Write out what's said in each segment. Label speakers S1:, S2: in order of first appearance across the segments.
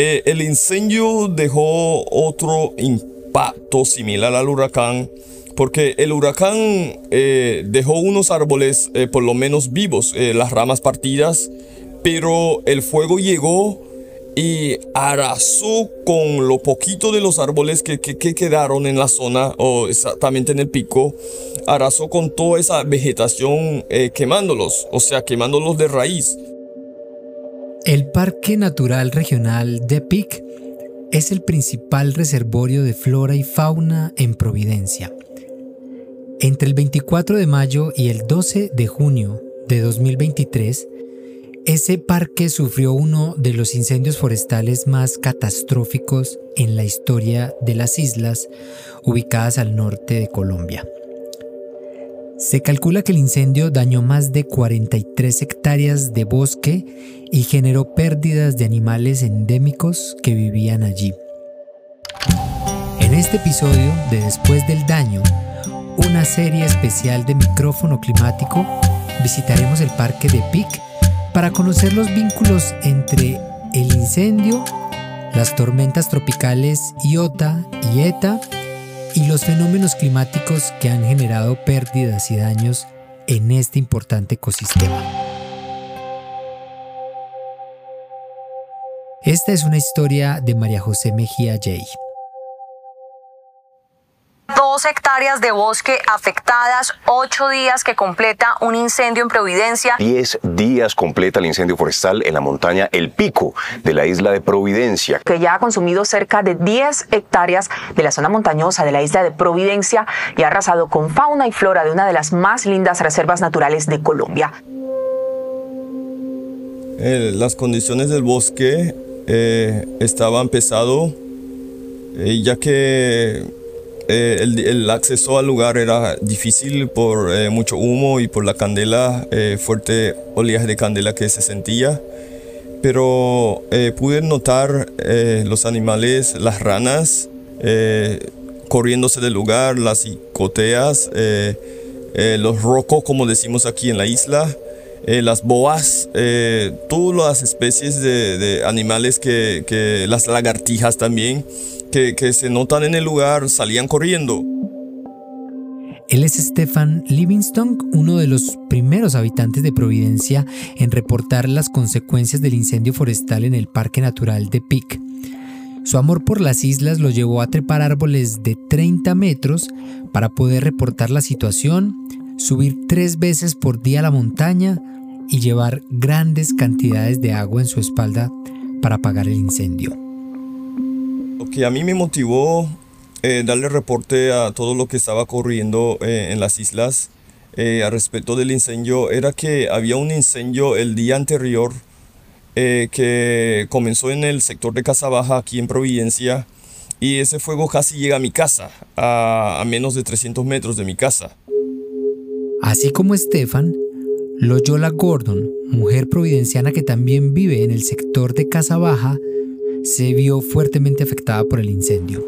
S1: Eh, el incendio dejó otro impacto similar al huracán porque el huracán eh, dejó unos árboles eh, por lo menos vivos, las ramas partidas, pero el fuego llegó y arrasó con lo poquito de los árboles que, quedaron en la zona o exactamente en el pico, arrasó con toda esa vegetación quemándolos, o sea, quemándolos de raíz.
S2: El Parque Natural Regional de Pic es el principal reservorio de flora y fauna en Providencia. Entre el 24 de mayo y el 12 de junio de 2023, ese parque sufrió uno de los incendios forestales más catastróficos en la historia de las islas ubicadas al norte de Colombia. Se calcula que el incendio dañó más de 43 hectáreas de bosque y generó pérdidas de animales endémicos que vivían allí. En este episodio de Después del Daño, una serie especial de micrófono climático, visitaremos el parque de Pic para conocer los vínculos entre el incendio, las tormentas tropicales Iota y Eta y los fenómenos climáticos que han generado pérdidas y daños en este importante ecosistema. Esta es una historia de María José Mejía Jay
S3: hectáreas de bosque afectadas, ocho días que completa un incendio en Providencia.
S4: Diez días completa el incendio forestal en la montaña El Pico de la isla de Providencia.
S3: Que ya ha consumido cerca de 10 hectáreas de la zona montañosa de la isla de Providencia y ha arrasado con fauna y flora de una de las más lindas reservas naturales de Colombia.
S1: Eh, las condiciones del bosque eh, estaban pesado, eh, ya que eh, el, acceso al lugar era difícil por eh, mucho humo y por la candela, eh, fuerte oleaje de candela que se sentía. Pero pude notar los animales, las ranas, corriéndose del lugar, las icoteas, los rocos, como decimos aquí en la isla, las boas, todas las especies de, animales que, las lagartijas también que, se notan en el lugar salían corriendo.
S2: Él es Stefan Livingston, uno de los primeros habitantes de Providencia en reportar las consecuencias del incendio forestal en el Parque Natural de Pic. Su amor por las islas lo llevó a trepar árboles de 30 metros para poder reportar la situación, subir tres veces por día a la montaña y llevar grandes cantidades de agua en su espalda para apagar el incendio.
S1: Lo que a mí me motivó eh, darle reporte a todo lo que estaba ocurriendo eh, en las islas eh, a respecto del incendio era que había un incendio el día anterior que comenzó en el sector de Casa Baja aquí en Providencia y ese fuego casi llega a mi casa, a, a menos de 300 metros de mi casa.
S2: Así como Estefan, Loyola Gordon, mujer providenciana que también vive en el sector de Casa Baja, se vio fuertemente afectada por el incendio.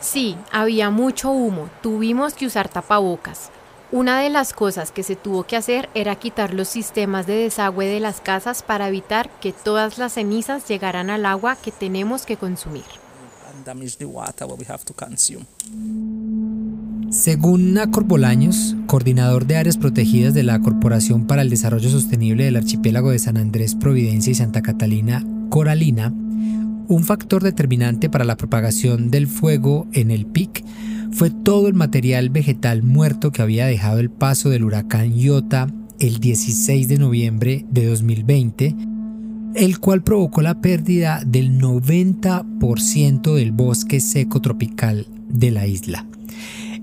S5: Sí, había mucho humo, tuvimos que usar tapabocas. Una de las cosas que se tuvo que hacer era quitar los sistemas de desagüe de las casas para evitar que todas las cenizas llegaran al agua que tenemos que consumir.
S2: Según Nacor Bolaños, coordinador de áreas protegidas de la Corporación para el Desarrollo Sostenible del Archipiélago de San Andrés, Providencia y Santa Catalina, Coralina, un factor determinante para la propagación del fuego en el PIC fue todo el material vegetal muerto que había dejado el paso del huracán Iota el 16 de noviembre de 2020, el cual provocó la pérdida del 90% del bosque seco tropical de la isla.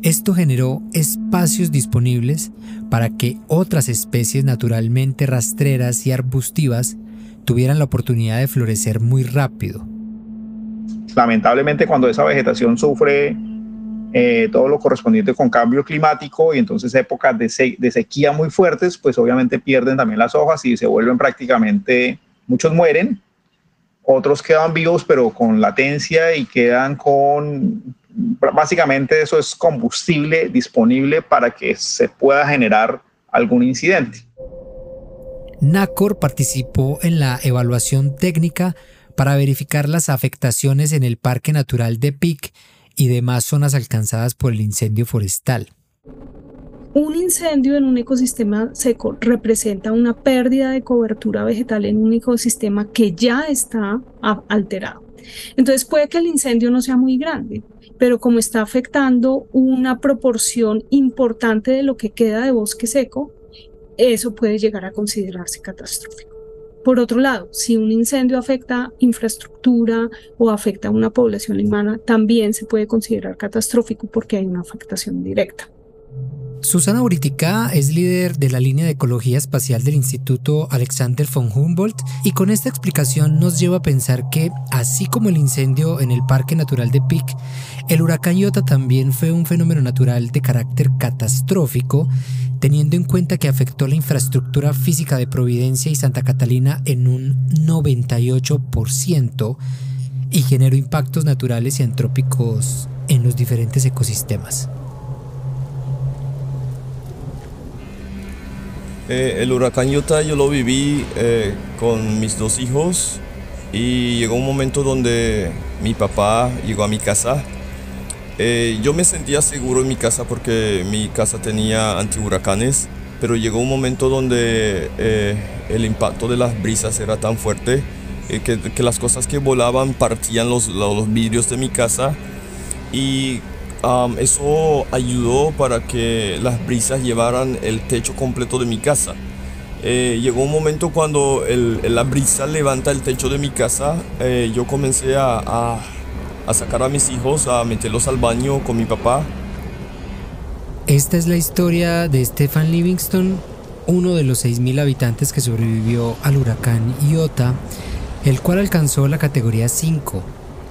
S2: Esto generó espacios disponibles para que otras especies naturalmente rastreras y arbustivas tuvieran la oportunidad de florecer muy rápido.
S6: Lamentablemente cuando esa vegetación sufre eh, todo lo correspondiente con cambio climático y entonces épocas de, de sequía muy fuertes, pues obviamente pierden también las hojas y se vuelven prácticamente, muchos mueren, otros quedan vivos pero con latencia y quedan con básicamente eso es combustible disponible para que se pueda generar algún incidente.
S2: NACOR participó en la evaluación técnica para verificar las afectaciones en el Parque Natural de Pic y demás zonas alcanzadas por el incendio forestal.
S7: Un incendio en un ecosistema seco representa una pérdida de cobertura vegetal en un ecosistema que ya está alterado. Entonces puede que el incendio no sea muy grande, pero como está afectando una proporción importante de lo que queda de bosque seco, eso puede llegar a considerarse catastrófico. Por otro lado, si un incendio afecta infraestructura o afecta a una población humana, también se puede considerar catastrófico porque hay una afectación directa.
S2: Susana Uritica es líder de la línea de ecología espacial del Instituto Alexander von Humboldt y con esta explicación nos lleva a pensar que, así como el incendio en el Parque Natural de Pic, el huracán Iota también fue un fenómeno natural de carácter catastrófico, teniendo en cuenta que afectó la infraestructura física de Providencia y Santa Catalina en un 98% y generó impactos naturales y antrópicos en los diferentes ecosistemas.
S1: Eh, el huracán Iota yo lo viví eh, con mis dos hijos y llegó un momento donde mi papá llegó a mi casa. Eh, yo me sentía seguro en mi casa porque mi casa tenía antihuracanes, pero llegó un momento donde el impacto de las brisas era tan fuerte que, que, las cosas que volaban partían los, los vidrios de mi casa y eso ayudó para que las brisas llevaran el techo completo de mi casa. Eh, llegó un momento cuando la brisa levanta el techo de mi casa, eh, yo comencé a, sacar a mis hijos, a meterlos al baño con mi papá.
S2: Esta es la historia de Stefan Livingston, uno de los 6.000 habitantes que sobrevivió al huracán Iota, el cual alcanzó la categoría 5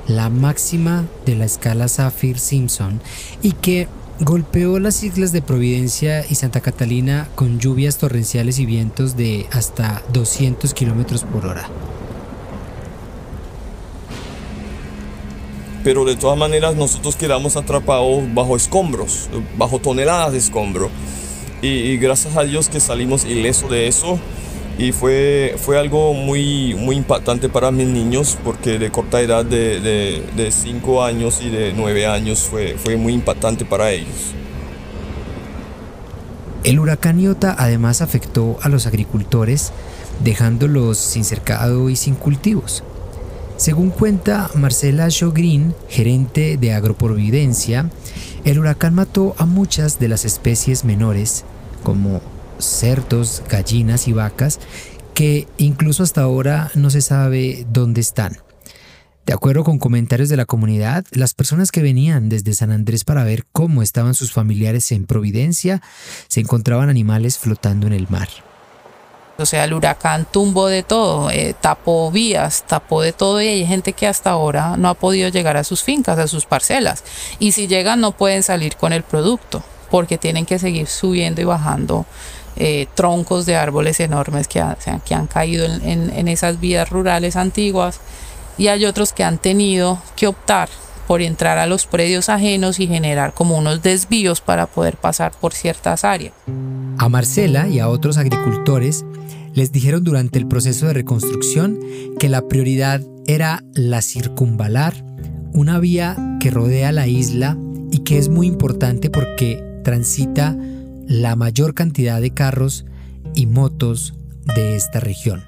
S2: la máxima de la escala Saffir-Simpson y que golpeó las islas de Providencia y Santa Catalina con lluvias torrenciales y vientos de hasta 200 kilómetros por hora.
S1: Pero de todas maneras nosotros quedamos atrapados bajo escombros, bajo toneladas de escombro. Y, y gracias a Dios que salimos ileso de eso y fue, fue algo muy, muy impactante para mis niños porque de corta edad de 5 años y de 9 años fue, fue muy impactante para ellos.
S2: El huracán Iota además afectó a los agricultores dejándolos sin cercado y sin cultivos. Según cuenta Marcela Shogrin, gerente de Agroprovidencia, el huracán mató a muchas de las especies menores como cerdos, gallinas y vacas que incluso hasta ahora no se sabe dónde están. De acuerdo con comentarios de la comunidad, las personas que venían desde San Andrés para ver cómo estaban sus familiares en Providencia se encontraban animales flotando en el mar.
S8: O sea, el huracán tumbó de todo, eh, tapó vías, tapó de todo y hay gente que hasta ahora no ha podido llegar a sus fincas, a sus parcelas. Y si llegan no pueden salir con el producto porque tienen que seguir subiendo y bajando eh, troncos de árboles enormes que, que han caído en, en esas vías rurales antiguas y hay otros que han tenido que optar por entrar a los predios ajenos y generar como unos desvíos para poder pasar por ciertas áreas.
S2: A Marcela y a otros agricultores les dijeron durante el proceso de reconstrucción que la prioridad era la circunvalar, una vía que rodea la isla y que es muy importante porque transita la mayor cantidad de carros y motos de esta región.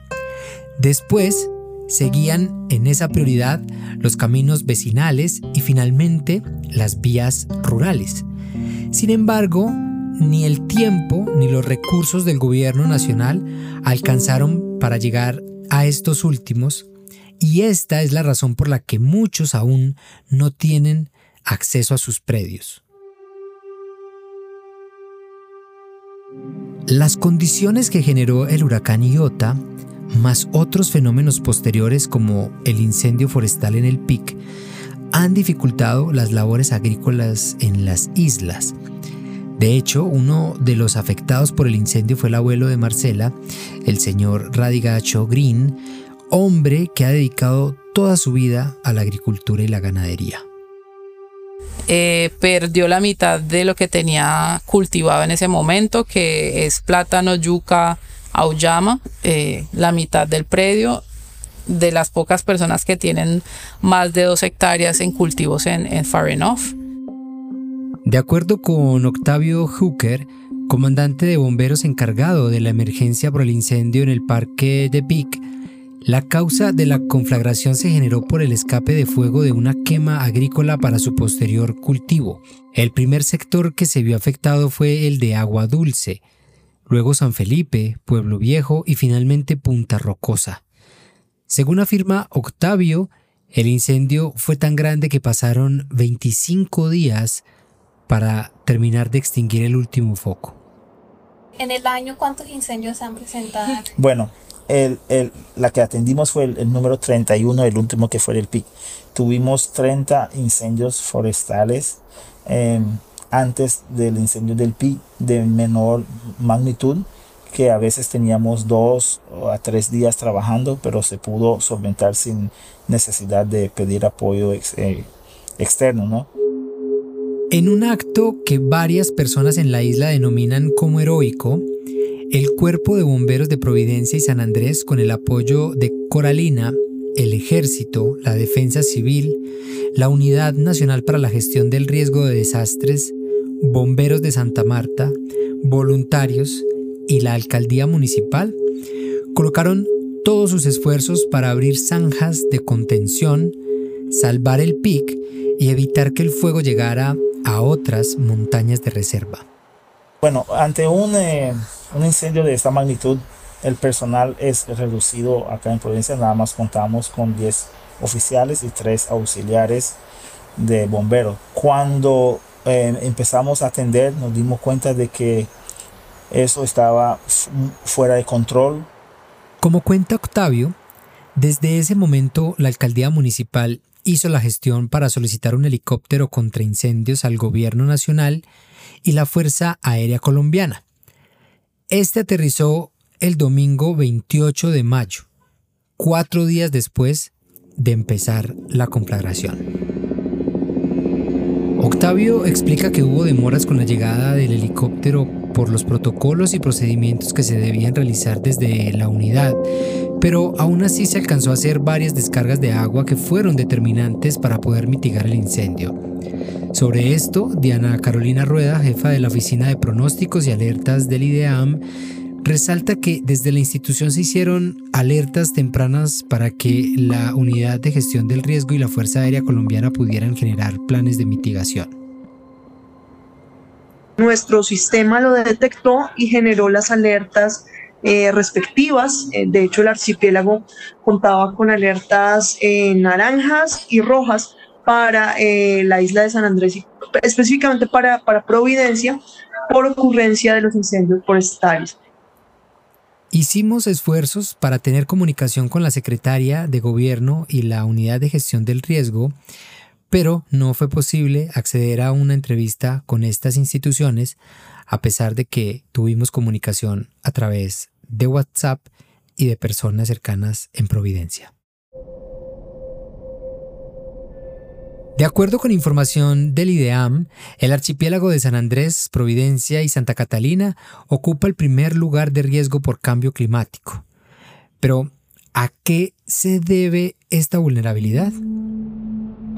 S2: Después seguían en esa prioridad los caminos vecinales y finalmente las vías rurales. Sin embargo, ni el tiempo ni los recursos del gobierno nacional alcanzaron para llegar a estos últimos y esta es la razón por la que muchos aún no tienen acceso a sus predios. Las condiciones que generó el huracán Iota, más otros fenómenos posteriores como el incendio forestal en el PIC, han dificultado las labores agrícolas en las islas. De hecho, uno de los afectados por el incendio fue el abuelo de Marcela, el señor Radigacho Green, hombre que ha dedicado toda su vida a la agricultura y la ganadería.
S8: Eh, perdió la mitad de lo que tenía cultivado en ese momento, que es plátano, yuca, Auyama, eh, la mitad del predio de las pocas personas que tienen más de dos hectáreas en cultivos en, en Far Enough.
S2: De acuerdo con Octavio Hooker, comandante de bomberos encargado de la emergencia por el incendio en el parque de Peak, la causa de la conflagración se generó por el escape de fuego de una quema agrícola para su posterior cultivo. El primer sector que se vio afectado fue el de Agua Dulce, luego San Felipe, Pueblo Viejo y finalmente Punta Rocosa. Según afirma Octavio, el incendio fue tan grande que pasaron 25 días para terminar de extinguir el último foco.
S9: En el año, ¿cuántos incendios se han presentado?
S10: Bueno, el, el, la que atendimos fue el, el, número 31, el último que fue el PIC. Tuvimos 30 incendios forestales eh, antes del incendio del PIC de menor magnitud, que a veces teníamos dos a tres días trabajando, pero se pudo solventar sin necesidad de pedir apoyo eh, externo, ¿no?
S2: En un acto que varias personas en la isla denominan como heroico, el Cuerpo de Bomberos de Providencia y San Andrés, con el apoyo de Coralina, el Ejército, la Defensa Civil, la Unidad Nacional para la Gestión del Riesgo de Desastres, Bomberos de Santa Marta, voluntarios y la Alcaldía Municipal, colocaron todos sus esfuerzos para abrir zanjas de contención, salvar el PIC y evitar que el fuego llegara a otras montañas de reserva.
S10: Bueno, ante un, eh, un incendio de esta magnitud, el personal es reducido acá en Provincia, nada más contamos con 10 oficiales y 3 auxiliares de bomberos. Cuando eh, empezamos a atender, nos dimos cuenta de que eso estaba fuera de control.
S2: Como cuenta Octavio, desde ese momento la alcaldía municipal hizo la gestión para solicitar un helicóptero contra incendios al gobierno nacional y la Fuerza Aérea Colombiana. Este aterrizó el domingo 28 de mayo, cuatro días después de empezar la conflagración. Octavio explica que hubo demoras con la llegada del helicóptero por los protocolos y procedimientos que se debían realizar desde la unidad, pero aún así se alcanzó a hacer varias descargas de agua que fueron determinantes para poder mitigar el incendio. Sobre esto, Diana Carolina Rueda, jefa de la Oficina de Pronósticos y Alertas del IDEAM, resalta que desde la institución se hicieron alertas tempranas para que la Unidad de Gestión del Riesgo y la Fuerza Aérea Colombiana pudieran generar planes de mitigación.
S11: Nuestro sistema lo detectó y generó las alertas eh, respectivas. Eh, de hecho, el archipiélago contaba con alertas eh, naranjas y rojas para la isla de San Andrés y específicamente para, para Providencia por ocurrencia de los incendios forestales.
S2: Hicimos esfuerzos para tener comunicación con la secretaria de gobierno y la unidad de gestión del riesgo, pero no fue posible acceder a una entrevista con estas instituciones a pesar de que tuvimos comunicación a través de WhatsApp y de personas cercanas en Providencia. De acuerdo con información del IDEAM, el archipiélago de San Andrés, Providencia y Santa Catalina ocupa el primer lugar de riesgo por cambio climático. Pero, ¿a qué se debe esta vulnerabilidad?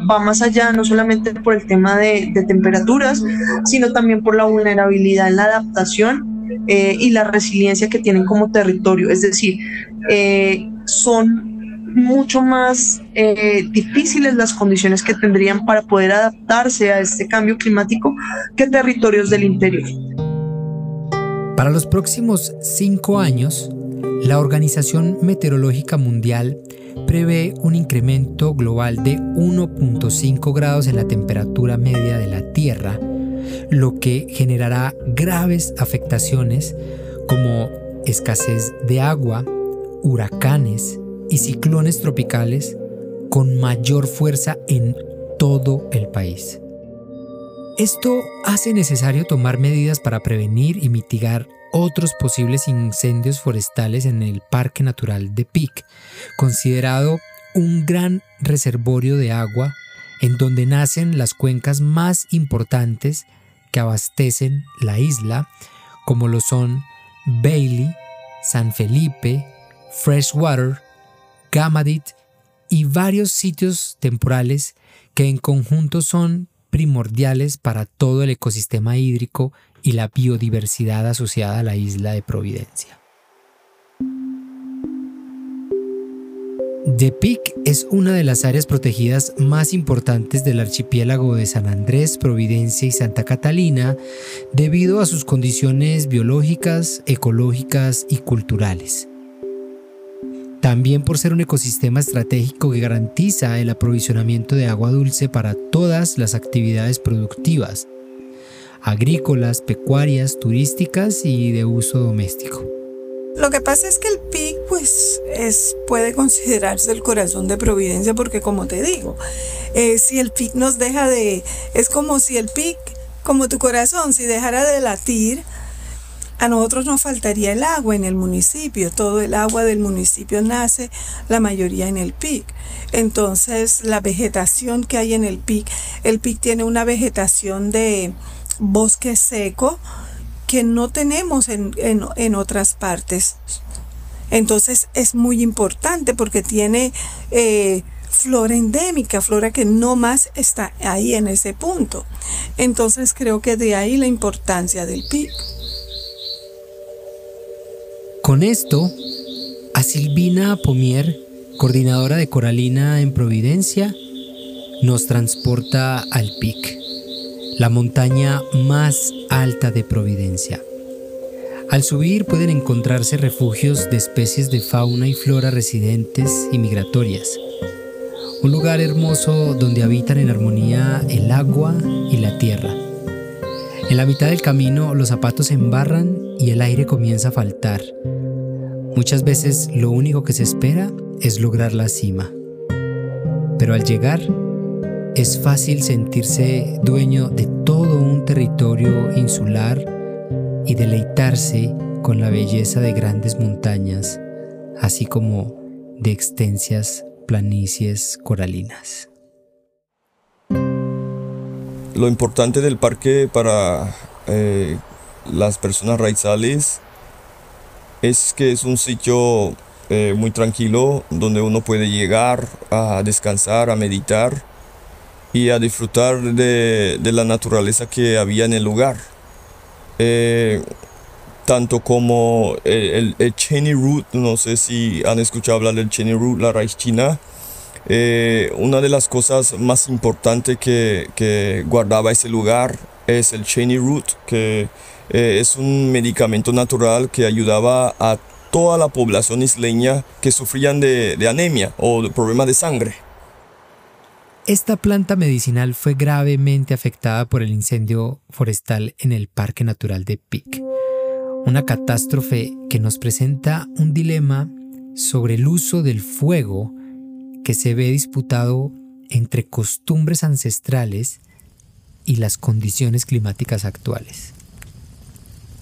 S11: Va más allá no solamente por el tema de, temperaturas, sino también por la vulnerabilidad en la adaptación eh, y la resiliencia que tienen como territorio. Es decir, eh, son mucho más eh, difíciles las condiciones que tendrían para poder adaptarse a este cambio climático que territorios del interior.
S2: Para los próximos cinco años, la Organización Meteorológica Mundial prevé un incremento global de 1.5 grados en la temperatura media de la Tierra, lo que generará graves afectaciones como escasez de agua, huracanes, y ciclones tropicales con mayor fuerza en todo el país. Esto hace necesario tomar medidas para prevenir y mitigar otros posibles incendios forestales en el Parque Natural de Pic, considerado un gran reservorio de agua en donde nacen las cuencas más importantes que abastecen la isla, como lo son Bailey, San Felipe, Freshwater, Gamadit y varios sitios temporales que en conjunto son primordiales para todo el ecosistema hídrico y la biodiversidad asociada a la isla de Providencia. The Peak es una de las áreas protegidas más importantes del archipiélago de San Andrés, Providencia y Santa Catalina debido a sus condiciones biológicas, ecológicas y culturales. También por ser un ecosistema estratégico que garantiza el aprovisionamiento de agua dulce para todas las actividades productivas, agrícolas, pecuarias, turísticas y de uso doméstico.
S12: Lo que pasa es que el PIC pues es, puede considerarse el corazón de Providencia porque como te digo, eh, si el PIC nos deja de... es como si el PIC, como tu corazón, si dejara de latir, a nosotros nos faltaría el agua en el municipio. Todo el agua del municipio nace, la mayoría en el PIC. Entonces, la vegetación que hay en el PIC, el PIC tiene una vegetación de bosque seco, que no tenemos en, otras partes. Entonces es muy importante porque tiene eh, flora endémica, flora que no más está ahí en ese punto. Entonces creo que de ahí la importancia del PIB.
S2: Con esto, a Silvina Pomier, coordinadora de Coralina en Providencia, nos transporta al PIC la montaña más alta de Providencia. Al subir pueden encontrarse refugios de especies de fauna y flora residentes y migratorias. Un lugar hermoso donde habitan en armonía el agua y la tierra. En la mitad del camino los zapatos se embarran y el aire comienza a faltar. Muchas veces lo único que se espera es lograr la cima. Pero al llegar, es fácil sentirse dueño de todo un territorio insular y deleitarse con la belleza de grandes montañas, así como de extensas planicies coralinas.
S1: Lo importante del parque para eh, las personas raizales es que es un sitio eh, muy tranquilo donde uno puede llegar a descansar, a meditar y a disfrutar de, la naturaleza que había en el lugar. Eh, tanto como el, el, Cheney Root, no sé si han escuchado hablar del Cheney Root, la raíz china. Eh, una de las cosas más importantes que, guardaba ese lugar es el Cheney Root, que eh, es un medicamento natural que ayudaba a toda la población isleña que sufrían de, anemia o de problemas de sangre.
S2: Esta planta medicinal fue gravemente afectada por el incendio forestal en el Parque Natural de Pic, una catástrofe que nos presenta un dilema sobre el uso del fuego que se ve disputado entre costumbres ancestrales y las condiciones climáticas actuales.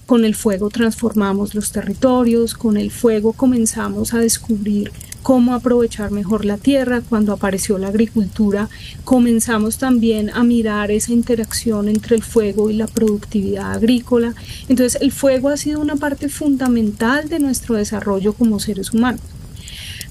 S7: Con el fuego transformamos los territorios, con el fuego comenzamos a descubrir cómo aprovechar mejor la tierra. Cuando apareció la agricultura, comenzamos también a mirar esa interacción entre el fuego y la productividad agrícola. Entonces, el fuego ha sido una parte fundamental de nuestro desarrollo como seres humanos.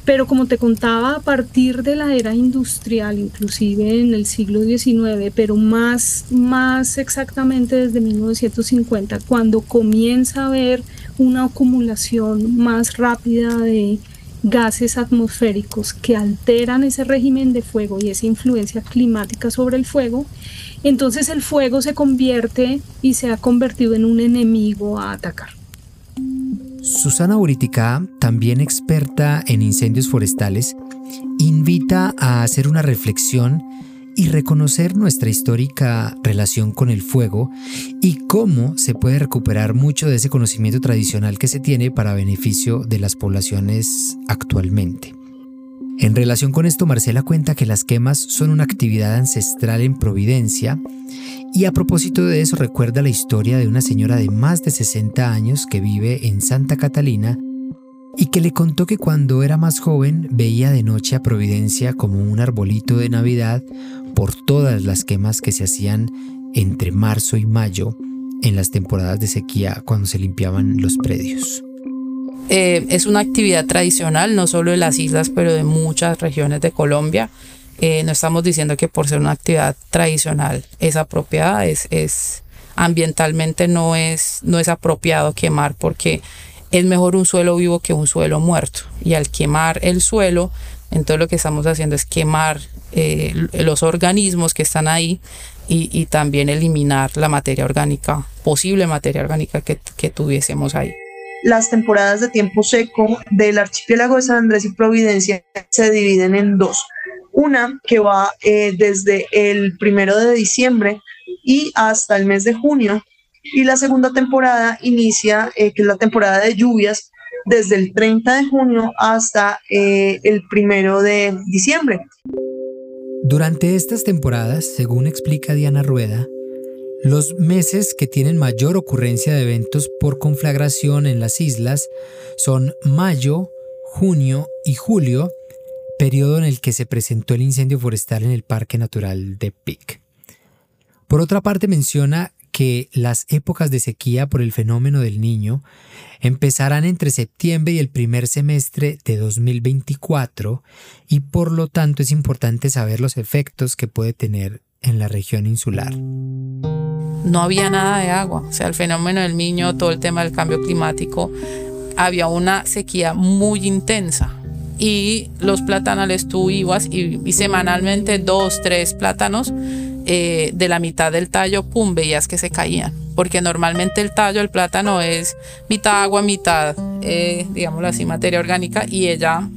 S7: Pero como te contaba, a partir de la era industrial, inclusive en el siglo XIX, pero más, más exactamente desde 1950, cuando comienza a haber una acumulación más rápida de gases atmosféricos que alteran ese régimen de fuego y esa influencia climática sobre el fuego, entonces el fuego se convierte y se ha convertido en un enemigo a atacar.
S2: Susana Uritica, también experta en incendios forestales, invita a hacer una reflexión y reconocer nuestra histórica relación con el fuego y cómo se puede recuperar mucho de ese conocimiento tradicional que se tiene para beneficio de las poblaciones actualmente. En relación con esto, Marcela cuenta que las quemas son una actividad ancestral en Providencia y a propósito de eso recuerda la historia de una señora de más de 60 años que vive en Santa Catalina y que le contó que cuando era más joven veía de noche a Providencia como un arbolito de Navidad por todas las quemas que se hacían entre marzo y mayo en las temporadas de sequía cuando se limpiaban los predios.
S8: Eh, es una actividad tradicional, no solo de las islas, pero de muchas regiones de Colombia. Eh, no estamos diciendo que por ser una actividad tradicional es apropiada, es, es ambientalmente no es, no es apropiado quemar porque es mejor un suelo vivo que un suelo muerto. Y al quemar el suelo, entonces lo que estamos haciendo es quemar eh, los organismos que están ahí y, también eliminar la materia orgánica, posible materia orgánica que tuviésemos ahí
S11: las temporadas de tiempo seco del archipiélago de San Andrés y Providencia se dividen en dos. Una que va eh, desde el primero de diciembre y hasta el mes de junio. Y la segunda temporada inicia, eh, que es la temporada de lluvias, desde el 30 de junio hasta eh, el primero de diciembre.
S2: Durante estas temporadas, según explica Diana Rueda, los meses que tienen mayor ocurrencia de eventos por conflagración en las islas son mayo, junio y julio, periodo en el que se presentó el incendio forestal en el Parque Natural de Pic. Por otra parte menciona que las épocas de sequía por el fenómeno del niño empezarán entre septiembre y el primer semestre de 2024 y por lo tanto es importante saber los efectos que puede tener en la región insular.
S8: No había nada de agua, o sea, el fenómeno del niño, todo el tema del cambio climático, había una sequía muy intensa y los platanales tú ibas y, semanalmente dos, tres plátanos eh, de la mitad del tallo, pum, veías que se caían. Porque normalmente el tallo del plátano es mitad agua, mitad, eh, digámoslo así, materia orgánica y ella,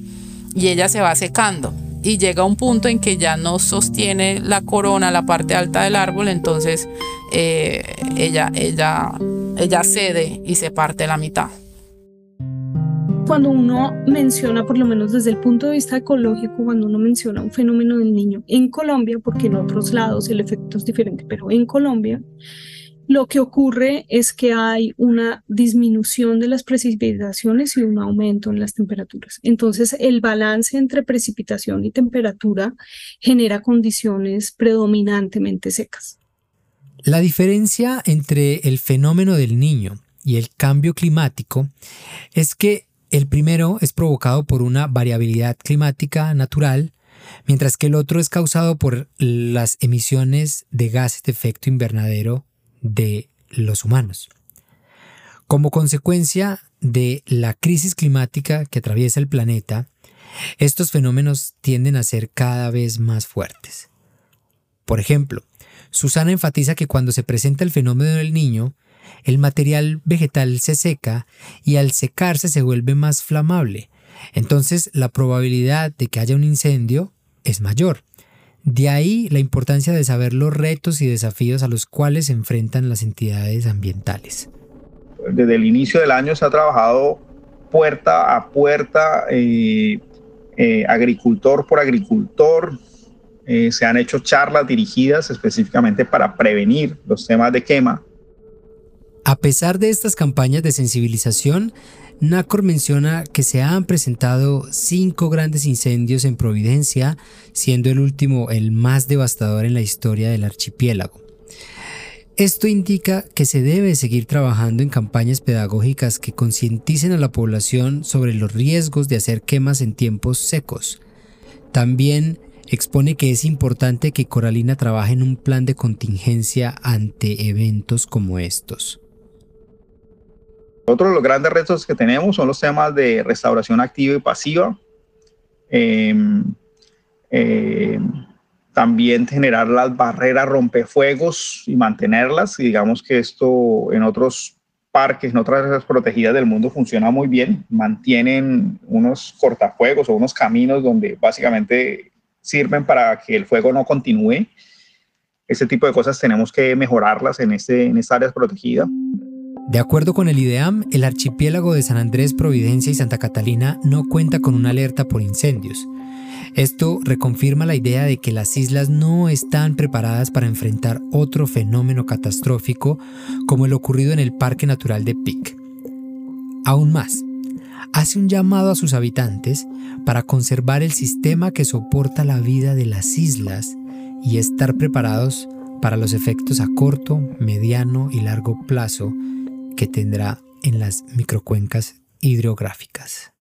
S8: y ella se va secando y llega un punto en que ya no sostiene la corona, la parte alta del árbol, entonces eh, ella, ella, ella cede y se parte la mitad.
S7: Cuando uno menciona, por lo menos desde el punto de vista ecológico, cuando uno menciona un fenómeno del niño en Colombia, porque en otros lados el efecto es diferente, pero en Colombia, lo que ocurre es que hay una disminución de las precipitaciones y un aumento en las temperaturas. Entonces, el balance entre precipitación y temperatura genera condiciones predominantemente secas.
S2: La diferencia entre el fenómeno del niño y el cambio climático es que el primero es provocado por una variabilidad climática natural, mientras que el otro es causado por las emisiones de gases de efecto invernadero de los humanos. Como consecuencia de la crisis climática que atraviesa el planeta, estos fenómenos tienden a ser cada vez más fuertes. Por ejemplo, Susana enfatiza que cuando se presenta el fenómeno del niño, el material vegetal se seca y al secarse se vuelve más flamable. Entonces la probabilidad de que haya un incendio es mayor. De ahí la importancia de saber los retos y desafíos a los cuales se enfrentan las entidades ambientales.
S6: Desde el inicio del año se ha trabajado puerta a puerta, eh, eh, agricultor por agricultor. Eh, se han hecho charlas dirigidas específicamente para prevenir los temas de quema.
S2: A pesar de estas campañas de sensibilización, NACOR menciona que se han presentado cinco grandes incendios en Providencia, siendo el último el más devastador en la historia del archipiélago. Esto indica que se debe seguir trabajando en campañas pedagógicas que concienticen a la población sobre los riesgos de hacer quemas en tiempos secos. También expone que es importante que Coralina trabaje en un plan de contingencia ante eventos como estos.
S6: Otro de los grandes retos que tenemos son los temas de restauración activa y pasiva. Em, em, también generar las barreras rompefuegos y mantenerlas. Y digamos que esto en otros parques, en otras áreas protegidas del mundo funciona muy bien. Mantienen unos cortafuegos o unos caminos donde básicamente sirven para que el fuego no continúe. Ese tipo de cosas tenemos que mejorarlas en, este, en estas áreas protegidas.
S2: De acuerdo con el IDEAM, el archipiélago de San Andrés, Providencia y Santa Catalina no cuenta con una alerta por incendios. Esto reconfirma la idea de que las islas no están preparadas para enfrentar otro fenómeno catastrófico como el ocurrido en el Parque Natural de Pic. Aún más, hace un llamado a sus habitantes para conservar el sistema que soporta la vida de las islas y estar preparados para los efectos a corto, mediano y largo plazo que tendrá en las microcuencas hidrográficas.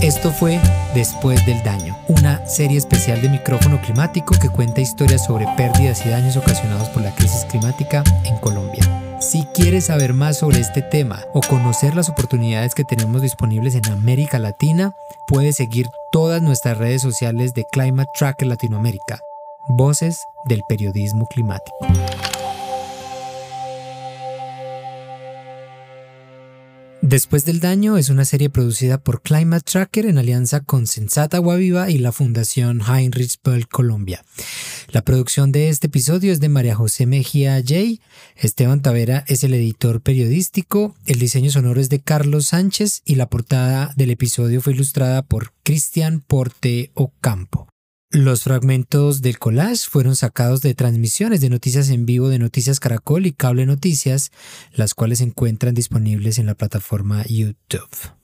S2: Esto fue Después del Daño, una serie especial de micrófono climático que cuenta historias sobre pérdidas y daños ocasionados por la crisis climática en Colombia. Si quieres saber más sobre este tema o conocer las oportunidades que tenemos disponibles en América Latina, puedes seguir todas nuestras redes sociales de Climate Tracker Latinoamérica, voces del periodismo climático. Después del Daño es una serie producida por Climate Tracker en alianza con Sensata Guaviva y la Fundación Heinrich Böll Colombia. La producción de este episodio es de María José Mejía J. Esteban Tavera es el editor periodístico, el diseño sonoro es de Carlos Sánchez y la portada del episodio fue ilustrada por Cristian Porte Ocampo. Los fragmentos del collage fueron sacados de transmisiones de noticias en vivo de Noticias Caracol y Cable Noticias, las cuales se encuentran disponibles en la plataforma YouTube.